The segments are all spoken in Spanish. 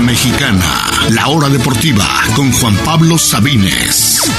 Mexicana, la hora deportiva con Juan Pablo Sabines.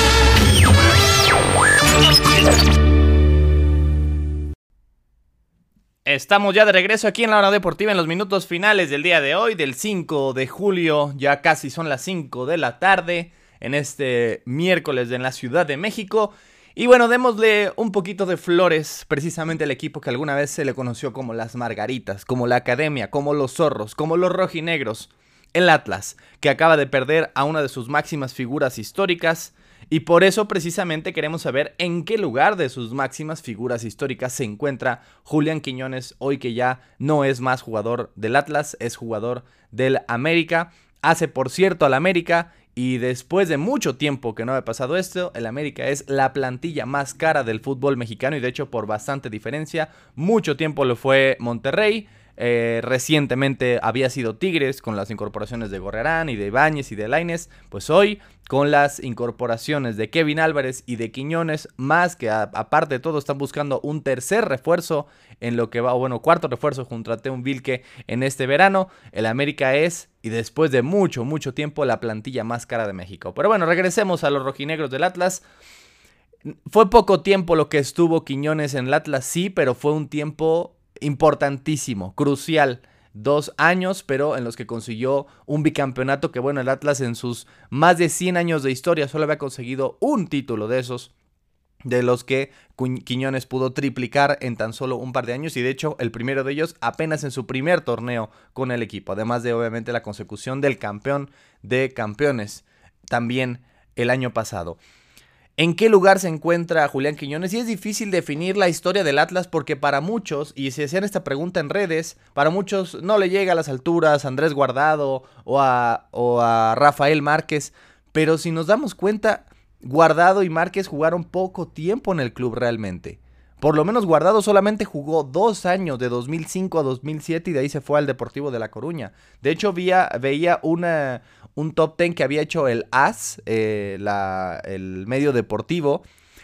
Estamos ya de regreso aquí en la hora deportiva en los minutos finales del día de hoy, del 5 de julio, ya casi son las 5 de la tarde, en este miércoles en la Ciudad de México. Y bueno, démosle un poquito de flores precisamente al equipo que alguna vez se le conoció como las Margaritas, como la Academia, como los Zorros, como los Rojinegros. El Atlas, que acaba de perder a una de sus máximas figuras históricas, y por eso precisamente queremos saber en qué lugar de sus máximas figuras históricas se encuentra Julián Quiñones, hoy que ya no es más jugador del Atlas, es jugador del América. Hace por cierto al América y después de mucho tiempo que no había pasado esto, el América es la plantilla más cara del fútbol mexicano y de hecho por bastante diferencia. Mucho tiempo lo fue Monterrey. Eh, recientemente había sido Tigres con las incorporaciones de Gorrerán y de Ibáñez y de Laines. Pues hoy, con las incorporaciones de Kevin Álvarez y de Quiñones, más que aparte de todo, están buscando un tercer refuerzo en lo que va, bueno, cuarto refuerzo junto a Teun Vilke en este verano. El América es, y después de mucho, mucho tiempo, la plantilla más cara de México. Pero bueno, regresemos a los rojinegros del Atlas. Fue poco tiempo lo que estuvo Quiñones en el Atlas, sí, pero fue un tiempo importantísimo, crucial. Dos años, pero en los que consiguió un bicampeonato que, bueno, el Atlas en sus más de 100 años de historia solo había conseguido un título de esos de los que Quiñones pudo triplicar en tan solo un par de años y de hecho el primero de ellos apenas en su primer torneo con el equipo, además de obviamente la consecución del campeón de campeones también el año pasado. ¿En qué lugar se encuentra Julián Quiñones? Y es difícil definir la historia del Atlas porque para muchos, y se hacían esta pregunta en redes, para muchos no le llega a las alturas a Andrés Guardado o a, o a Rafael Márquez, pero si nos damos cuenta, Guardado y Márquez jugaron poco tiempo en el club realmente. Por lo menos Guardado solamente jugó dos años, de 2005 a 2007, y de ahí se fue al Deportivo de La Coruña. De hecho, veía una, un top ten que había hecho el AS, eh, el medio deportivo,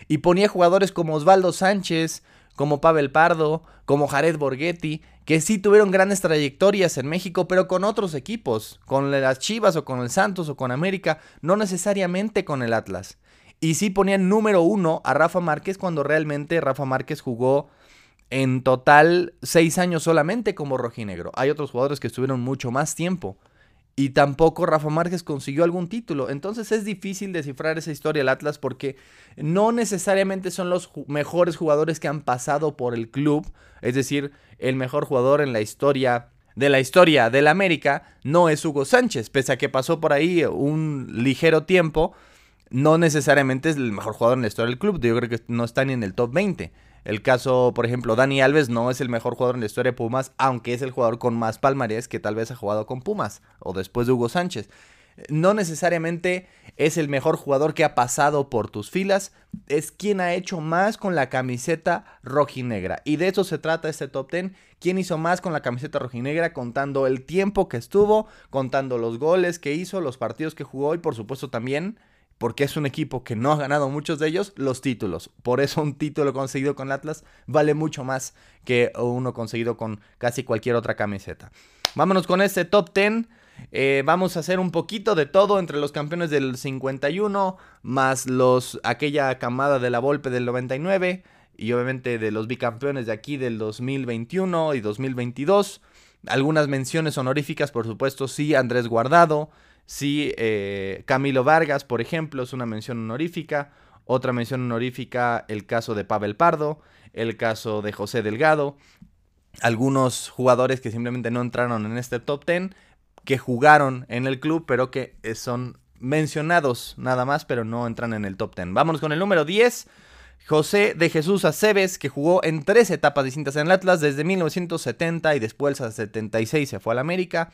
y ponía jugadores como Osvaldo Sánchez, como Pavel Pardo, como Jared Borghetti, que sí tuvieron grandes trayectorias en México, pero con otros equipos, con las Chivas o con el Santos o con América, no necesariamente con el Atlas. Y sí ponían número uno a Rafa Márquez cuando realmente Rafa Márquez jugó en total seis años solamente como rojinegro. Hay otros jugadores que estuvieron mucho más tiempo. Y tampoco Rafa Márquez consiguió algún título. Entonces es difícil descifrar esa historia del Atlas porque no necesariamente son los mejores jugadores que han pasado por el club. Es decir, el mejor jugador en la historia de la historia del América no es Hugo Sánchez. Pese a que pasó por ahí un ligero tiempo, no necesariamente es el mejor jugador en la historia del club. Yo creo que no está ni en el top 20. El caso, por ejemplo, Dani Alves no es el mejor jugador en la historia de Pumas, aunque es el jugador con más palmarés que tal vez ha jugado con Pumas o después de Hugo Sánchez. No necesariamente es el mejor jugador que ha pasado por tus filas, es quien ha hecho más con la camiseta rojinegra. Y de eso se trata este top 10. ¿Quién hizo más con la camiseta rojinegra? Contando el tiempo que estuvo, contando los goles que hizo, los partidos que jugó y por supuesto también porque es un equipo que no ha ganado muchos de ellos, los títulos. Por eso un título conseguido con Atlas vale mucho más que uno conseguido con casi cualquier otra camiseta. Vámonos con este top 10. Eh, vamos a hacer un poquito de todo entre los campeones del 51, más los aquella camada de la Volpe del 99 y obviamente de los bicampeones de aquí del 2021 y 2022. Algunas menciones honoríficas, por supuesto, sí, Andrés Guardado, Sí, eh, Camilo Vargas, por ejemplo, es una mención honorífica. Otra mención honorífica, el caso de Pavel Pardo, el caso de José Delgado. Algunos jugadores que simplemente no entraron en este top 10, que jugaron en el club, pero que eh, son mencionados nada más, pero no entran en el top 10. Vámonos con el número 10. José de Jesús Aceves, que jugó en tres etapas distintas en el Atlas, desde 1970 y después a 76 se fue al América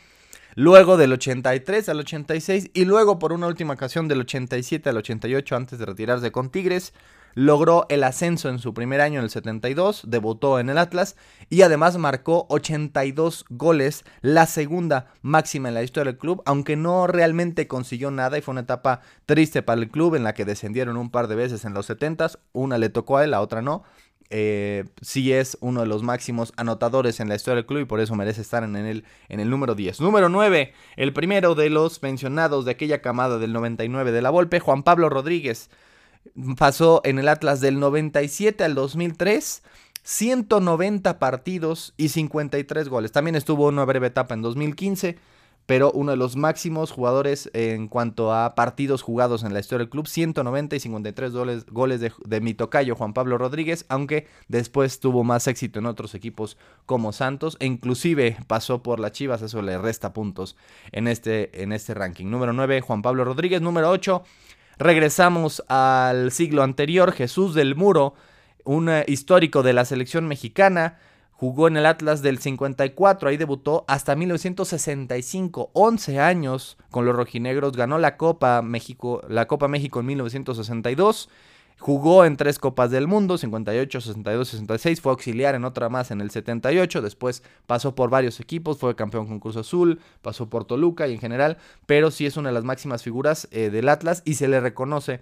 luego del 83 al 86 y luego por una última ocasión del 87 al 88 antes de retirarse con Tigres. Logró el ascenso en su primer año en el 72, debutó en el Atlas y además marcó 82 goles, la segunda máxima en la historia del club, aunque no realmente consiguió nada y fue una etapa triste para el club en la que descendieron un par de veces en los 70s, una le tocó a él, la otra no, eh, sí es uno de los máximos anotadores en la historia del club y por eso merece estar en el, en el número 10. Número 9, el primero de los mencionados de aquella camada del 99 de la Volpe, Juan Pablo Rodríguez. Pasó en el Atlas del 97 al 2003. 190 partidos y 53 goles. También estuvo una breve etapa en 2015 pero uno de los máximos jugadores en cuanto a partidos jugados en la historia del club, 190 y 53 goles, goles de, de mi tocayo Juan Pablo Rodríguez, aunque después tuvo más éxito en otros equipos como Santos, e inclusive pasó por las Chivas, eso le resta puntos en este, en este ranking. Número 9, Juan Pablo Rodríguez, número 8, regresamos al siglo anterior, Jesús del Muro, un eh, histórico de la selección mexicana, Jugó en el Atlas del 54, ahí debutó hasta 1965, 11 años con los rojinegros, ganó la Copa México, la Copa México en 1962. Jugó en tres Copas del Mundo, 58, 62, 66, fue auxiliar en otra más en el 78, después pasó por varios equipos, fue campeón con Cruz Azul, pasó por Toluca y en general, pero sí es una de las máximas figuras eh, del Atlas y se le reconoce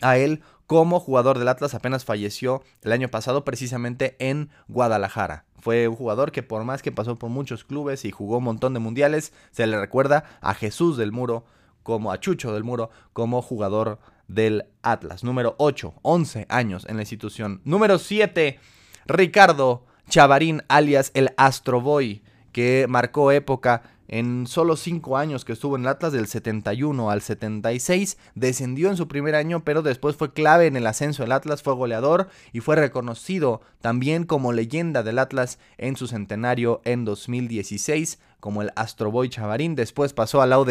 a él como jugador del Atlas apenas falleció el año pasado precisamente en Guadalajara. Fue un jugador que por más que pasó por muchos clubes y jugó un montón de mundiales, se le recuerda a Jesús del Muro como a Chucho del Muro como jugador del Atlas. Número 8, 11 años en la institución. Número 7, Ricardo Chavarín alias el Astro Boy, que marcó época en solo 5 años que estuvo en el Atlas, del 71 al 76, descendió en su primer año, pero después fue clave en el ascenso del Atlas, fue goleador y fue reconocido también como leyenda del Atlas en su centenario en 2016, como el Astroboy Chavarín. Después pasó a la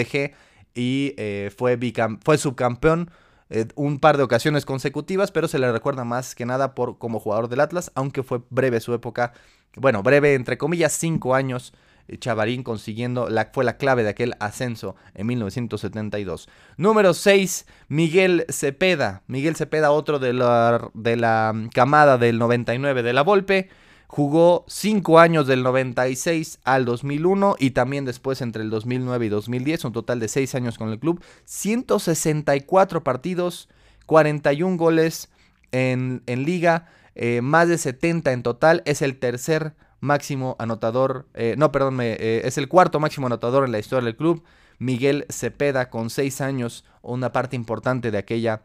y eh, fue, fue subcampeón eh, un par de ocasiones consecutivas, pero se le recuerda más que nada por como jugador del Atlas, aunque fue breve su época, bueno, breve entre comillas, 5 años Chavarín consiguiendo, fue la clave de aquel ascenso en 1972. Número 6, Miguel Cepeda. Miguel Cepeda, otro de la, de la camada del 99 de la Volpe. Jugó 5 años del 96 al 2001 y también después entre el 2009 y 2010, un total de 6 años con el club. 164 partidos, 41 goles en, en liga, eh, más de 70 en total. Es el tercer máximo anotador, eh, no, perdón, eh, es el cuarto máximo anotador en la historia del club. Miguel Cepeda con seis años, una parte importante de aquella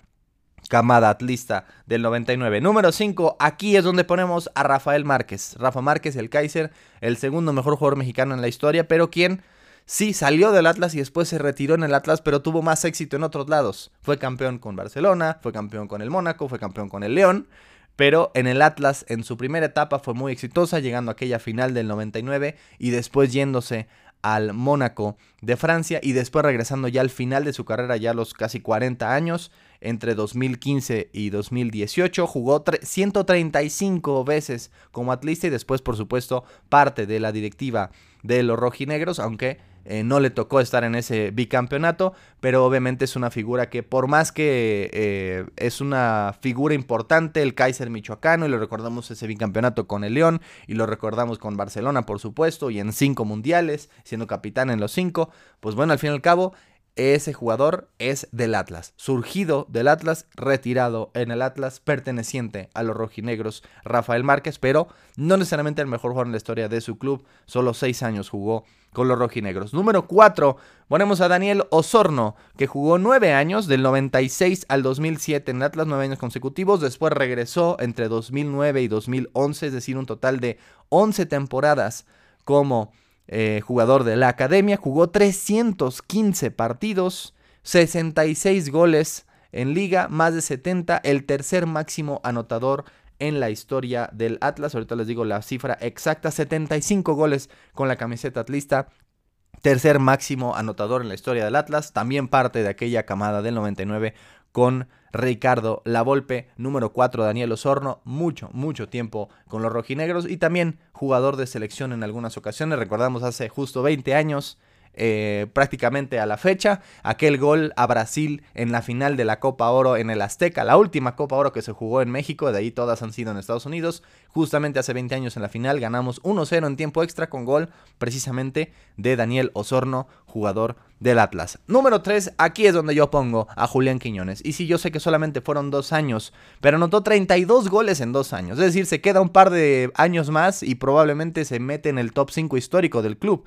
camada atlista del 99. Número 5, aquí es donde ponemos a Rafael Márquez. Rafa Márquez, el Kaiser, el segundo mejor jugador mexicano en la historia, pero quien sí salió del Atlas y después se retiró en el Atlas, pero tuvo más éxito en otros lados. Fue campeón con Barcelona, fue campeón con el Mónaco, fue campeón con el León pero en el Atlas en su primera etapa fue muy exitosa, llegando a aquella final del 99 y después yéndose al Mónaco de Francia y después regresando ya al final de su carrera, ya a los casi 40 años, entre 2015 y 2018. Jugó 135 veces como atlista y después, por supuesto, parte de la directiva de los rojinegros, aunque eh, no le tocó estar en ese bicampeonato, pero obviamente es una figura que por más que eh, es una figura importante, el Kaiser Michoacano, y lo recordamos ese bicampeonato con el León, y lo recordamos con Barcelona, por supuesto, y en cinco mundiales, siendo capitán en los cinco, pues bueno, al fin y al cabo, ese jugador es del Atlas, surgido del Atlas, retirado en el Atlas, perteneciente a los rojinegros, Rafael Márquez, pero no necesariamente el mejor jugador en la historia de su club, solo seis años jugó con los rojinegros. Número 4, ponemos a Daniel Osorno, que jugó nueve años, del 96 al 2007 en Atlas, nueve años consecutivos, después regresó entre 2009 y 2011, es decir, un total de 11 temporadas como eh, jugador de la academia, jugó 315 partidos, 66 goles en liga, más de 70, el tercer máximo anotador en la historia del Atlas. Ahorita les digo la cifra exacta, 75 goles con la camiseta atlista. Tercer máximo anotador en la historia del Atlas, también parte de aquella camada del 99 con Ricardo Lavolpe, número 4 Daniel Osorno, mucho, mucho tiempo con los rojinegros y también jugador de selección en algunas ocasiones. Recordamos hace justo 20 años eh, prácticamente a la fecha. Aquel gol a Brasil en la final de la Copa Oro en el Azteca, la última Copa Oro que se jugó en México, de ahí todas han sido en Estados Unidos. Justamente hace 20 años en la final ganamos 1-0 en tiempo extra con gol precisamente de Daniel Osorno, jugador del Atlas. Número 3, aquí es donde yo pongo a Julián Quiñones. Y sí, yo sé que solamente fueron dos años, pero anotó 32 goles en dos años. Es decir, se queda un par de años más y probablemente se mete en el top 5 histórico del club.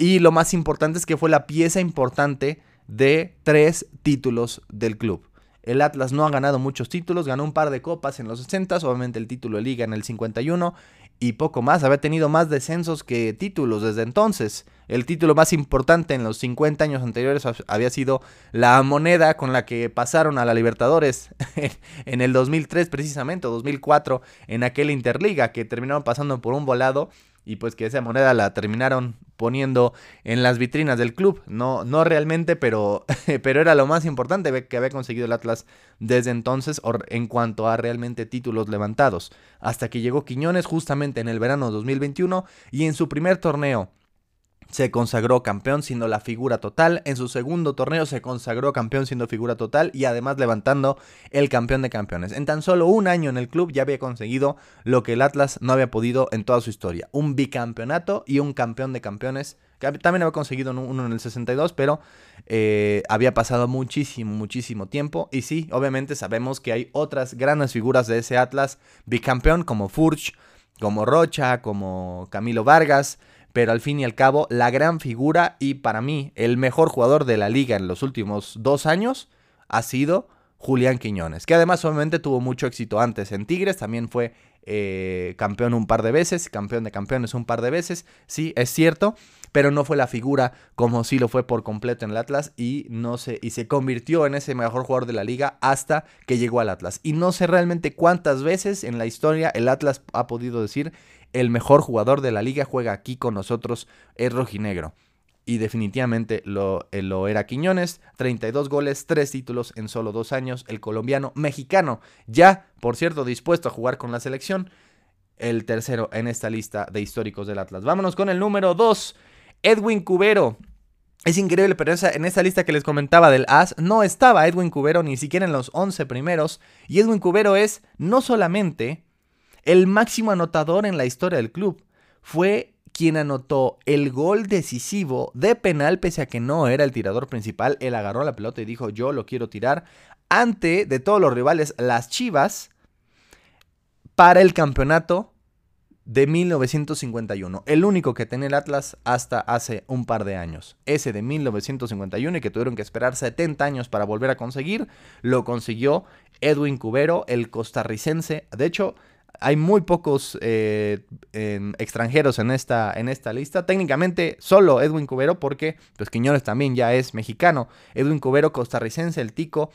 Y lo más importante es que fue la pieza importante de tres títulos del club. El Atlas no ha ganado muchos títulos, ganó un par de copas en los 60, obviamente el título de liga en el 51 y poco más. Había tenido más descensos que títulos desde entonces. El título más importante en los 50 años anteriores había sido la moneda con la que pasaron a la Libertadores en el 2003 precisamente, o 2004, en aquel Interliga que terminaron pasando por un volado y pues que esa moneda la terminaron poniendo en las vitrinas del club. No, no realmente, pero, pero era lo más importante que había conseguido el Atlas desde entonces en cuanto a realmente títulos levantados. Hasta que llegó Quiñones justamente en el verano 2021 y en su primer torneo se consagró campeón siendo la figura total. En su segundo torneo se consagró campeón siendo figura total y además levantando el campeón de campeones. En tan solo un año en el club ya había conseguido lo que el Atlas no había podido en toda su historia. Un bicampeonato y un campeón de campeones. También había conseguido uno en el 62, pero eh, había pasado muchísimo, muchísimo tiempo. Y sí, obviamente sabemos que hay otras grandes figuras de ese Atlas bicampeón como Furch, como Rocha, como Camilo Vargas pero al fin y al cabo la gran figura y para mí el mejor jugador de la liga en los últimos dos años ha sido Julián Quiñones, que además obviamente tuvo mucho éxito antes en Tigres, también fue eh, campeón un par de veces, campeón de campeones un par de veces, sí, es cierto, pero no fue la figura como sí lo fue por completo en el Atlas y no se y se convirtió en ese mejor jugador de la liga hasta que llegó al Atlas. Y no sé realmente cuántas veces en la historia el Atlas ha podido decir el mejor jugador de la liga juega aquí con nosotros, es rojinegro. Y definitivamente lo, eh, lo, era Quiñones, 32 goles, 3 títulos en solo 2 años, el colombiano mexicano, ya, por cierto, dispuesto a jugar con la selección, el tercero en esta lista de históricos del Atlas. Vámonos con el número 2, Edwin Cubero. Es increíble, pero en esa lista que les comentaba del As no estaba Edwin Cubero ni siquiera en los 11 primeros. Y Edwin Cubero es no solamente el máximo anotador en la historia del club. Fue quien anotó el gol decisivo de penal, pese a que no era el tirador principal. Él agarró la pelota y dijo: Yo lo quiero tirar ante de todos los rivales, las Chivas, para el campeonato de 1951. El único que tenía el Atlas hasta hace un par de años. Ese de 1951 y que tuvieron que esperar 70 años para volver a conseguir, lo consiguió Edwin Cubero, el costarricense. De hecho, hay muy pocos eh, extranjeros en esta, en esta lista. Técnicamente solo Edwin Cubero porque pues Quiñones también ya es mexicano. Edwin Cubero costarricense, el tico.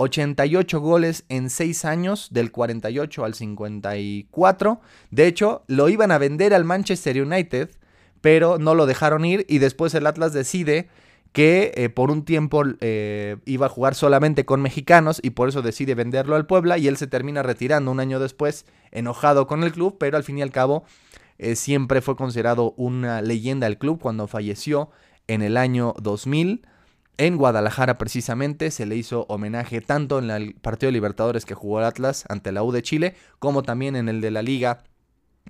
88 goles en 6 años, del 48 al 54. De hecho, lo iban a vender al Manchester United, pero no lo dejaron ir y después el Atlas decide que eh, por un tiempo eh, iba a jugar solamente con mexicanos y por eso decide venderlo al Puebla y él se termina retirando un año después enojado con el club, pero al fin y al cabo eh, siempre fue considerado una leyenda del club cuando falleció en el año 2000. En Guadalajara precisamente se le hizo homenaje tanto en el partido de Libertadores que jugó el Atlas ante la U de Chile como también en el de la Liga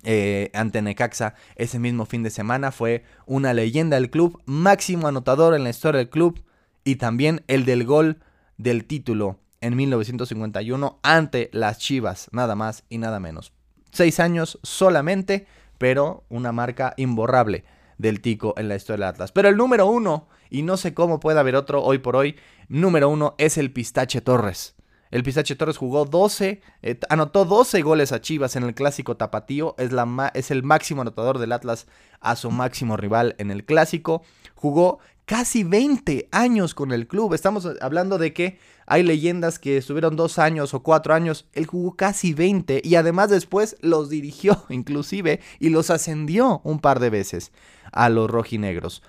eh, ante Necaxa ese mismo fin de semana. Fue una leyenda del club, máximo anotador en la historia del club y también el del gol del título en 1951 ante las Chivas, nada más y nada menos. Seis años solamente, pero una marca imborrable del Tico en la historia del Atlas. Pero el número uno, y no sé cómo puede haber otro hoy por hoy, número uno es el Pistache Torres. El Pistache Torres jugó 12, eh, anotó 12 goles a Chivas en el clásico tapatío, es, la es el máximo anotador del Atlas a su máximo rival en el clásico. Jugó casi 20 años con el club. Estamos hablando de que hay leyendas que estuvieron dos años o cuatro años. Él jugó casi 20 y además después los dirigió inclusive y los ascendió un par de veces a los rojinegros.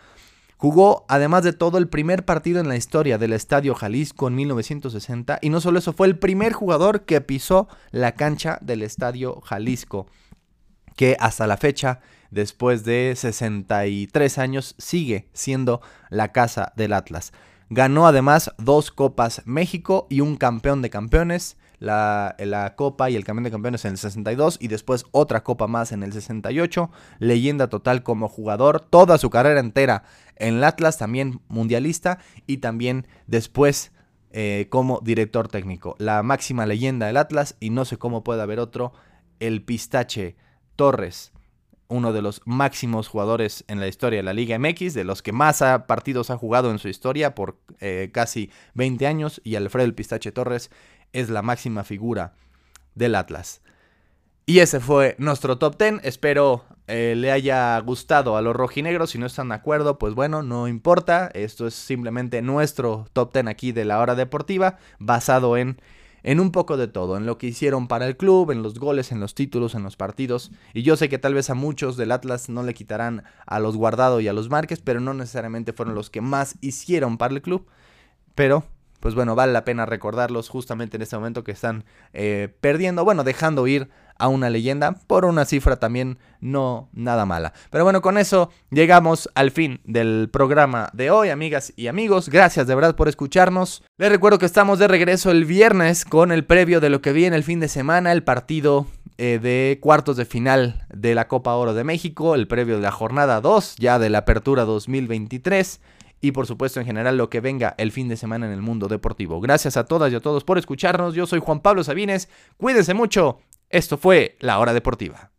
Jugó, además de todo, el primer partido en la historia del Estadio Jalisco en 1960 y no solo eso, fue el primer jugador que pisó la cancha del Estadio Jalisco, que hasta la fecha después de 63 años, sigue siendo la casa del Atlas. Ganó además dos Copas México y un campeón de campeones. La, la, Copa y el campeón de campeones en el 62 y después otra Copa más en el 68. Leyenda total como jugador, toda su carrera entera en el Atlas, también mundialista y también después eh, como director técnico. La máxima leyenda del Atlas y no sé cómo puede haber otro, el Pistache Torres uno de los máximos jugadores en la historia de la Liga MX, de los que más partidos ha jugado en su historia por eh, casi 20 años, y Alfredo Pistache Torres es la máxima figura del Atlas. Y ese fue nuestro top 10. Espero eh, le haya gustado a los rojinegros. Si no están de acuerdo, pues bueno, no importa. Esto es simplemente nuestro top 10 aquí de la hora deportiva, basado en en un poco de todo, en lo que hicieron para el club, en los goles, en los títulos, en los partidos. Y yo sé que tal vez a muchos del Atlas no le quitarán a los Guardado y a los Márquez, pero no necesariamente fueron los que más hicieron para el club. Pero pues bueno, vale la pena recordarlos justamente en este momento que están eh, perdiendo, bueno, dejando ir a una leyenda por una cifra también no nada mala. Pero bueno, con eso llegamos al fin del programa de hoy, amigas y amigos. Gracias de verdad por escucharnos. Les recuerdo que estamos de regreso el viernes con el previo de lo que viene el fin de semana, el partido eh, de cuartos de final de la Copa Oro de México, el previo de la jornada 2 ya de la apertura 2023 y por supuesto en general lo que venga el fin de semana en el mundo deportivo. Gracias a todas y a todos por escucharnos. Yo soy Juan Pablo Sabines. Cuídense mucho. Esto fue La Hora Deportiva.